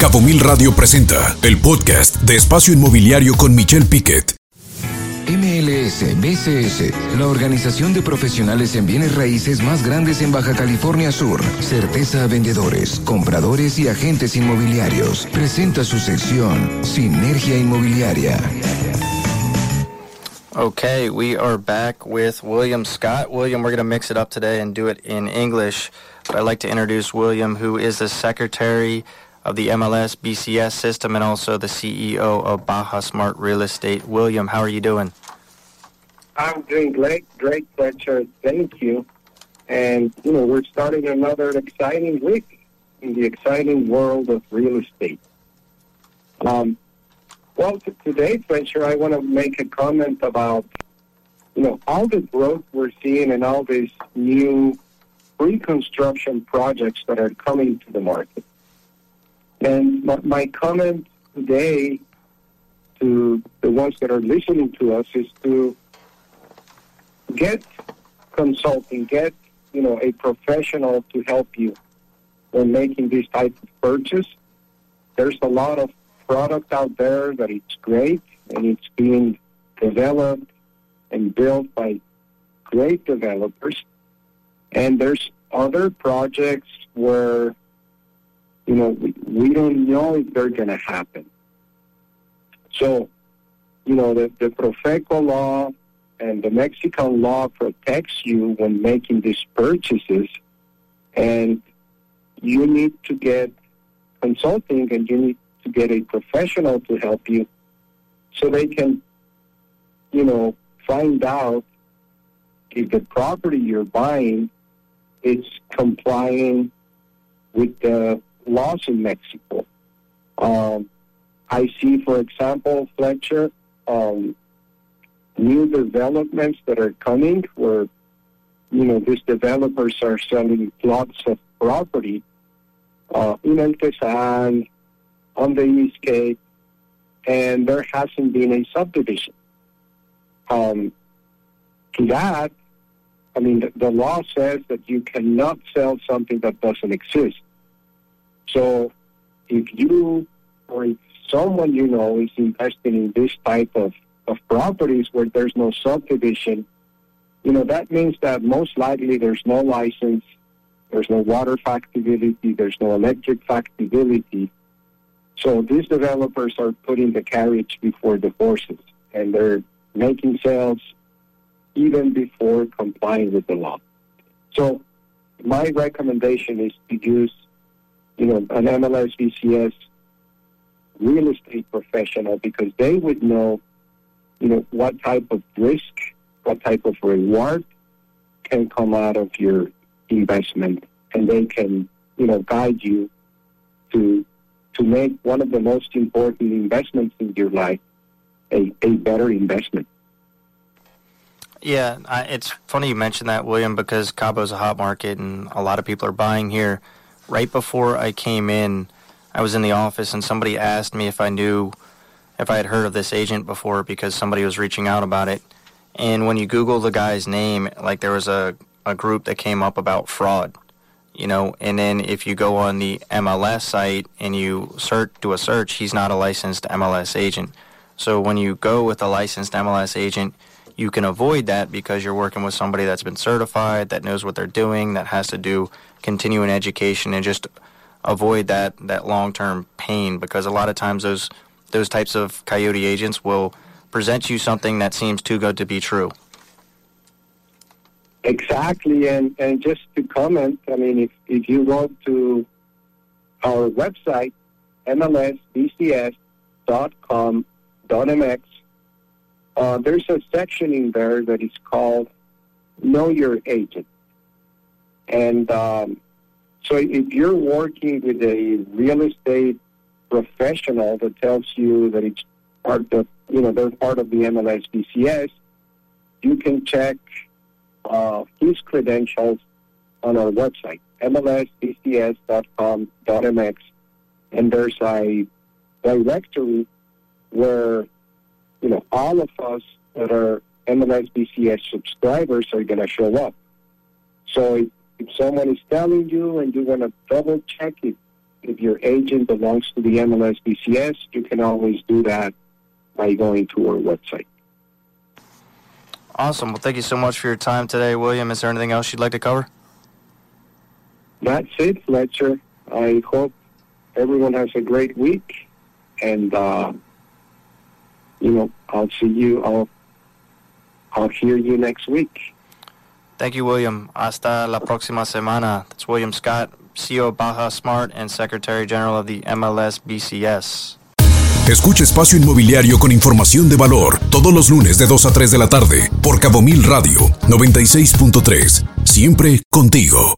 Cabo Mil Radio presenta el podcast de Espacio Inmobiliario con Michelle Piquet. MLS BCS, la organización de profesionales en bienes raíces más grandes en Baja California Sur. Certeza a vendedores, compradores y agentes inmobiliarios. Presenta su sección Sinergia Inmobiliaria. Okay, we are back with William Scott. William, we're going to mix it up today and do it in English. But I'd like to introduce William, who is the secretary of the MLS BCS system and also the CEO of Baja Smart Real Estate. William, how are you doing? I'm doing great, great, Fletcher. Thank you. And, you know, we're starting another exciting week in the exciting world of real estate. Um, well, today, Fletcher, I want to make a comment about, you know, all the growth we're seeing and all these new pre-construction projects that are coming to the market. And my, my comment today to the ones that are listening to us is to get consulting, get you know a professional to help you when making this type of purchase. There's a lot of product out there that it's great and it's being developed and built by great developers. And there's other projects where you know, we, we don't know if they're going to happen. So, you know, the, the Profeco law and the Mexican law protects you when making these purchases, and you need to get consulting and you need to get a professional to help you so they can, you know, find out if the property you're buying is complying with the laws in Mexico. Um, I see, for example, Fletcher, um, new developments that are coming where, you know, these developers are selling plots of property uh, in El Tesan, on the East Cape, and there hasn't been a subdivision. Um, to that, I mean, the law says that you cannot sell something that doesn't exist. So if you or if someone you know is investing in this type of, of properties where there's no subdivision, you know, that means that most likely there's no license, there's no water factibility, there's no electric factibility. So these developers are putting the carriage before the horses and they're making sales even before complying with the law. So my recommendation is to use you know, an MLS BCS real estate professional because they would know, you know, what type of risk, what type of reward can come out of your investment, and they can, you know, guide you to to make one of the most important investments in your life a, a better investment. Yeah, I, it's funny you mentioned that, William, because Cabo's a hot market and a lot of people are buying here right before I came in, I was in the office and somebody asked me if I knew if I had heard of this agent before because somebody was reaching out about it. And when you Google the guy's name, like there was a, a group that came up about fraud, you know, and then if you go on the MLS site and you search, do a search, he's not a licensed MLS agent. So when you go with a licensed MLS agent, you can avoid that because you're working with somebody that's been certified, that knows what they're doing, that has to do continuing education and just avoid that, that long term pain because a lot of times those those types of coyote agents will present you something that seems too good to be true. Exactly, and, and just to comment, I mean, if, if you go to our website, mlsbcs.com.mx, uh, there's a section in there that is called Know Your Agent. And um, so if you're working with a real estate professional that tells you that it's part of, you know, they're part of the MLS BCS, you can check uh, his credentials on our website, mlsbcs.com.mx, and there's a directory where, you know, all of us that are MLS BCS subscribers are going to show up. So if, if someone is telling you and you want to double check if if your agent belongs to the MLS BCS, you can always do that by going to our website. Awesome. Well, thank you so much for your time today, William. Is there anything else you'd like to cover? That's it, Fletcher. I hope everyone has a great week, and uh, you know, I'll see you. I'll I'll hear you next week. Thank you, William. Hasta la próxima semana. That's William Scott, CEO of Baja Smart and Secretary General of the MLS BCS. Escucha Espacio Inmobiliario con información de valor todos los lunes de 2 a 3 de la tarde por Cabo Mil Radio 96.3. Siempre contigo.